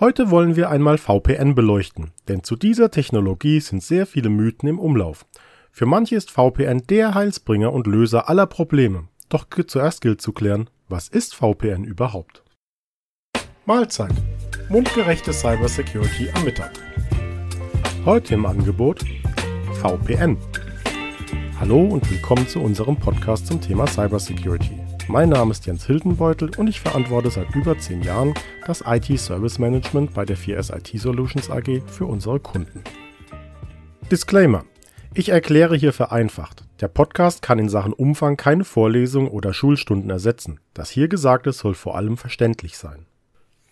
Heute wollen wir einmal VPN beleuchten, denn zu dieser Technologie sind sehr viele Mythen im Umlauf. Für manche ist VPN der Heilsbringer und Löser aller Probleme. Doch zuerst gilt zu klären, was ist VPN überhaupt? Mahlzeit. Mundgerechte Cybersecurity am Mittag. Heute im Angebot VPN. Hallo und willkommen zu unserem Podcast zum Thema Cybersecurity. Mein Name ist Jens Hildenbeutel und ich verantworte seit über zehn Jahren das IT-Service Management bei der 4S IT Solutions AG für unsere Kunden. Disclaimer. Ich erkläre hier vereinfacht. Der Podcast kann in Sachen Umfang keine Vorlesung oder Schulstunden ersetzen. Das hier Gesagte soll vor allem verständlich sein.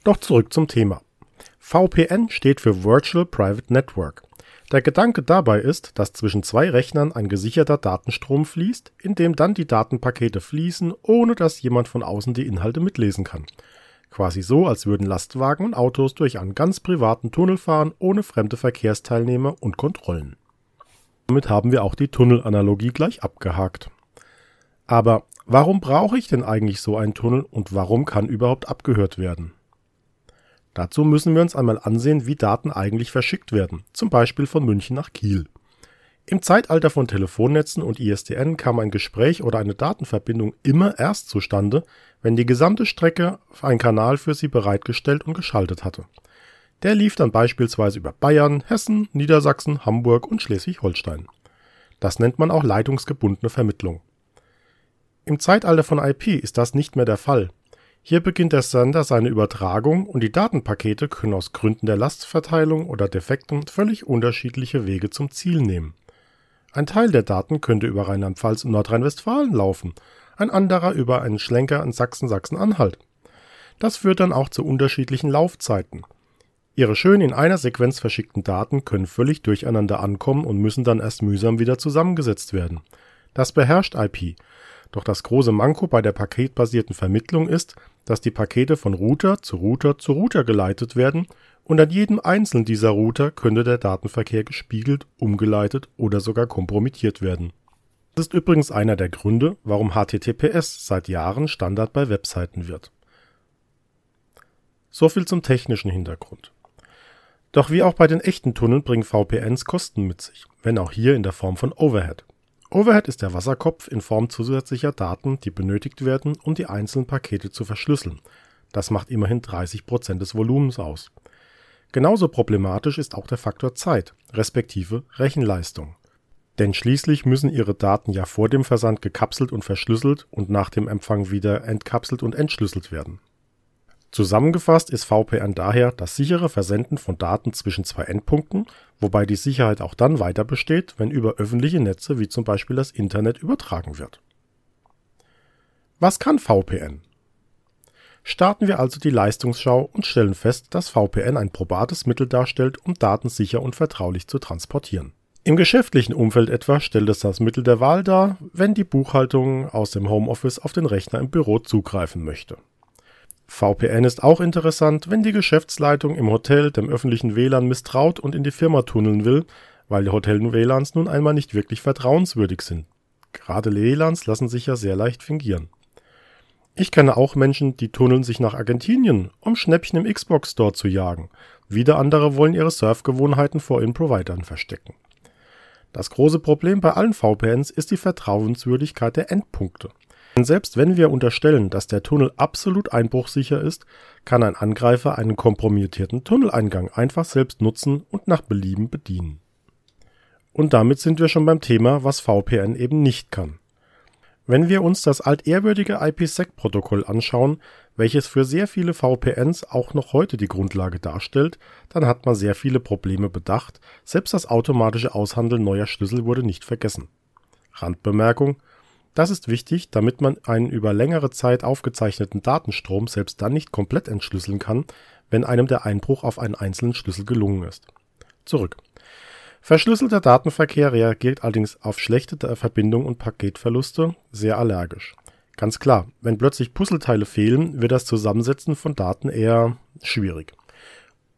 Doch zurück zum Thema. VPN steht für Virtual Private Network. Der Gedanke dabei ist, dass zwischen zwei Rechnern ein gesicherter Datenstrom fließt, in dem dann die Datenpakete fließen, ohne dass jemand von außen die Inhalte mitlesen kann. Quasi so, als würden Lastwagen und Autos durch einen ganz privaten Tunnel fahren, ohne fremde Verkehrsteilnehmer und Kontrollen. Damit haben wir auch die Tunnelanalogie gleich abgehakt. Aber warum brauche ich denn eigentlich so einen Tunnel und warum kann überhaupt abgehört werden? Dazu müssen wir uns einmal ansehen, wie Daten eigentlich verschickt werden, zum Beispiel von München nach Kiel. Im Zeitalter von Telefonnetzen und ISDN kam ein Gespräch oder eine Datenverbindung immer erst zustande, wenn die gesamte Strecke ein Kanal für sie bereitgestellt und geschaltet hatte. Der lief dann beispielsweise über Bayern, Hessen, Niedersachsen, Hamburg und Schleswig-Holstein. Das nennt man auch leitungsgebundene Vermittlung. Im Zeitalter von IP ist das nicht mehr der Fall, hier beginnt der Sender seine Übertragung und die Datenpakete können aus Gründen der Lastverteilung oder Defekten völlig unterschiedliche Wege zum Ziel nehmen. Ein Teil der Daten könnte über Rheinland-Pfalz und Nordrhein-Westfalen laufen, ein anderer über einen Schlenker in Sachsen-Sachsen-Anhalt. Das führt dann auch zu unterschiedlichen Laufzeiten. Ihre schön in einer Sequenz verschickten Daten können völlig durcheinander ankommen und müssen dann erst mühsam wieder zusammengesetzt werden. Das beherrscht IP doch das große Manko bei der paketbasierten Vermittlung ist, dass die Pakete von Router zu Router zu Router geleitet werden und an jedem einzelnen dieser Router könnte der Datenverkehr gespiegelt, umgeleitet oder sogar kompromittiert werden. Das ist übrigens einer der Gründe, warum HTTPS seit Jahren Standard bei Webseiten wird. So viel zum technischen Hintergrund. Doch wie auch bei den echten Tunneln bringen VPNs Kosten mit sich, wenn auch hier in der Form von Overhead. Overhead ist der Wasserkopf in Form zusätzlicher Daten, die benötigt werden, um die einzelnen Pakete zu verschlüsseln. Das macht immerhin 30 Prozent des Volumens aus. Genauso problematisch ist auch der Faktor Zeit, respektive Rechenleistung. Denn schließlich müssen Ihre Daten ja vor dem Versand gekapselt und verschlüsselt und nach dem Empfang wieder entkapselt und entschlüsselt werden. Zusammengefasst ist VPN daher das sichere Versenden von Daten zwischen zwei Endpunkten, wobei die Sicherheit auch dann weiter besteht, wenn über öffentliche Netze wie zum Beispiel das Internet übertragen wird. Was kann VPN? Starten wir also die Leistungsschau und stellen fest, dass VPN ein probates Mittel darstellt, um Daten sicher und vertraulich zu transportieren. Im geschäftlichen Umfeld etwa stellt es das Mittel der Wahl dar, wenn die Buchhaltung aus dem Homeoffice auf den Rechner im Büro zugreifen möchte. VPN ist auch interessant, wenn die Geschäftsleitung im Hotel dem öffentlichen WLAN misstraut und in die Firma tunneln will, weil die Hotel-WLANs nun einmal nicht wirklich vertrauenswürdig sind. Gerade WLANs lassen sich ja sehr leicht fingieren. Ich kenne auch Menschen, die tunneln sich nach Argentinien, um Schnäppchen im Xbox Store zu jagen. Wieder andere wollen ihre Surfgewohnheiten vor ihren Providern verstecken. Das große Problem bei allen VPNs ist die Vertrauenswürdigkeit der Endpunkte. Denn selbst wenn wir unterstellen, dass der Tunnel absolut einbruchsicher ist, kann ein Angreifer einen kompromittierten Tunneleingang einfach selbst nutzen und nach Belieben bedienen. Und damit sind wir schon beim Thema, was VPN eben nicht kann. Wenn wir uns das altehrwürdige IPsec-Protokoll anschauen, welches für sehr viele VPNs auch noch heute die Grundlage darstellt, dann hat man sehr viele Probleme bedacht, selbst das automatische Aushandeln neuer Schlüssel wurde nicht vergessen. Randbemerkung, das ist wichtig, damit man einen über längere Zeit aufgezeichneten Datenstrom selbst dann nicht komplett entschlüsseln kann, wenn einem der Einbruch auf einen einzelnen Schlüssel gelungen ist. Zurück. Verschlüsselter Datenverkehr reagiert allerdings auf schlechte Verbindung und Paketverluste sehr allergisch. Ganz klar, wenn plötzlich Puzzleteile fehlen, wird das Zusammensetzen von Daten eher schwierig.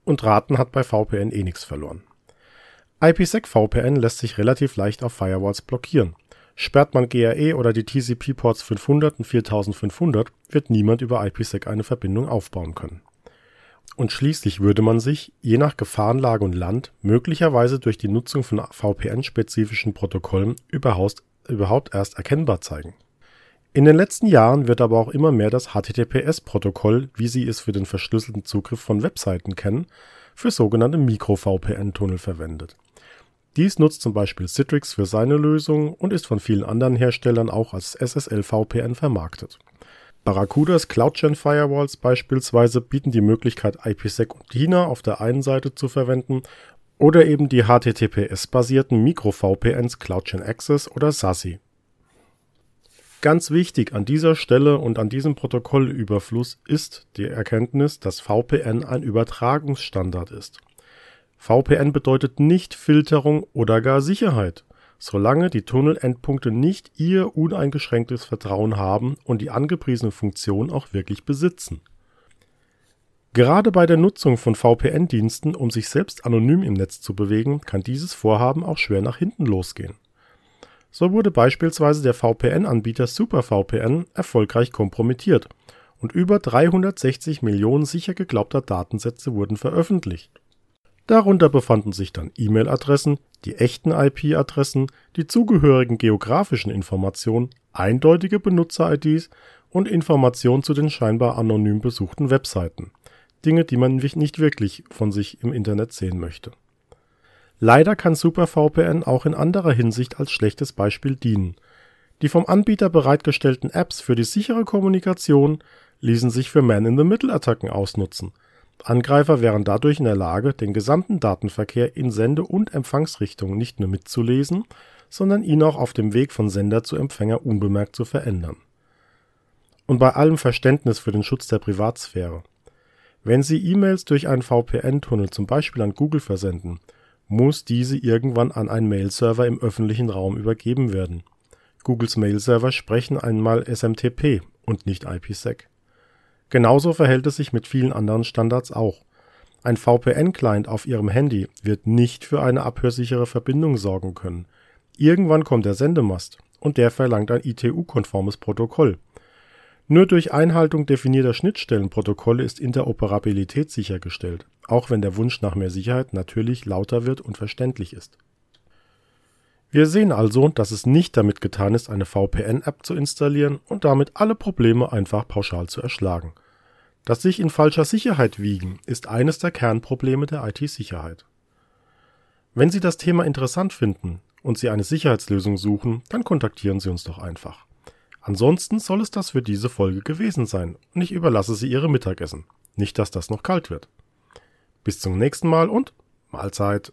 Und Raten hat bei VPN eh nichts verloren. IPsec VPN lässt sich relativ leicht auf Firewalls blockieren. Sperrt man GRE oder die TCP-Ports 500 und 4500, wird niemand über IPsec eine Verbindung aufbauen können. Und schließlich würde man sich, je nach Gefahrenlage und Land, möglicherweise durch die Nutzung von VPN-spezifischen Protokollen überhaupt, erst erkennbar zeigen. In den letzten Jahren wird aber auch immer mehr das HTTPS-Protokoll, wie Sie es für den verschlüsselten Zugriff von Webseiten kennen, für sogenannte Mikro-VPN-Tunnel verwendet. Dies nutzt zum Beispiel Citrix für seine Lösung und ist von vielen anderen Herstellern auch als SSL-VPN vermarktet. Barracudas CloudGen Firewalls beispielsweise bieten die Möglichkeit, IPsec und DINA auf der einen Seite zu verwenden oder eben die HTTPS-basierten Mikro-VPNs CloudGen Access oder SASI. Ganz wichtig an dieser Stelle und an diesem Protokollüberfluss ist die Erkenntnis, dass VPN ein Übertragungsstandard ist. VPN bedeutet nicht Filterung oder gar Sicherheit solange die Tunnelendpunkte nicht ihr uneingeschränktes Vertrauen haben und die angepriesene Funktion auch wirklich besitzen. Gerade bei der Nutzung von VPN-Diensten, um sich selbst anonym im Netz zu bewegen, kann dieses Vorhaben auch schwer nach hinten losgehen. So wurde beispielsweise der VPN-Anbieter SuperVPN erfolgreich kompromittiert und über 360 Millionen sicher geglaubter Datensätze wurden veröffentlicht. Darunter befanden sich dann E-Mail-Adressen, die echten IP-Adressen, die zugehörigen geografischen Informationen, eindeutige Benutzer-IDs und Informationen zu den scheinbar anonym besuchten Webseiten. Dinge, die man nicht wirklich von sich im Internet sehen möchte. Leider kann SuperVPN auch in anderer Hinsicht als schlechtes Beispiel dienen. Die vom Anbieter bereitgestellten Apps für die sichere Kommunikation ließen sich für Man-in-the-Middle-Attacken ausnutzen Angreifer wären dadurch in der Lage, den gesamten Datenverkehr in Sende und Empfangsrichtungen nicht nur mitzulesen, sondern ihn auch auf dem Weg von Sender zu Empfänger unbemerkt zu verändern. Und bei allem Verständnis für den Schutz der Privatsphäre: Wenn Sie E-Mails durch einen VPN-Tunnel zum Beispiel an Google versenden, muss diese irgendwann an einen Mailserver im öffentlichen Raum übergeben werden. Googles Mailserver sprechen einmal SMTP und nicht IPsec Genauso verhält es sich mit vielen anderen Standards auch. Ein VPN-Client auf Ihrem Handy wird nicht für eine abhörsichere Verbindung sorgen können. Irgendwann kommt der Sendemast und der verlangt ein ITU-konformes Protokoll. Nur durch Einhaltung definierter Schnittstellenprotokolle ist Interoperabilität sichergestellt, auch wenn der Wunsch nach mehr Sicherheit natürlich lauter wird und verständlich ist. Wir sehen also, dass es nicht damit getan ist, eine VPN-App zu installieren und damit alle Probleme einfach pauschal zu erschlagen. Das sich in falscher Sicherheit wiegen ist eines der Kernprobleme der IT-Sicherheit. Wenn Sie das Thema interessant finden und Sie eine Sicherheitslösung suchen, dann kontaktieren Sie uns doch einfach. Ansonsten soll es das für diese Folge gewesen sein und ich überlasse Sie Ihre Mittagessen. Nicht, dass das noch kalt wird. Bis zum nächsten Mal und Mahlzeit.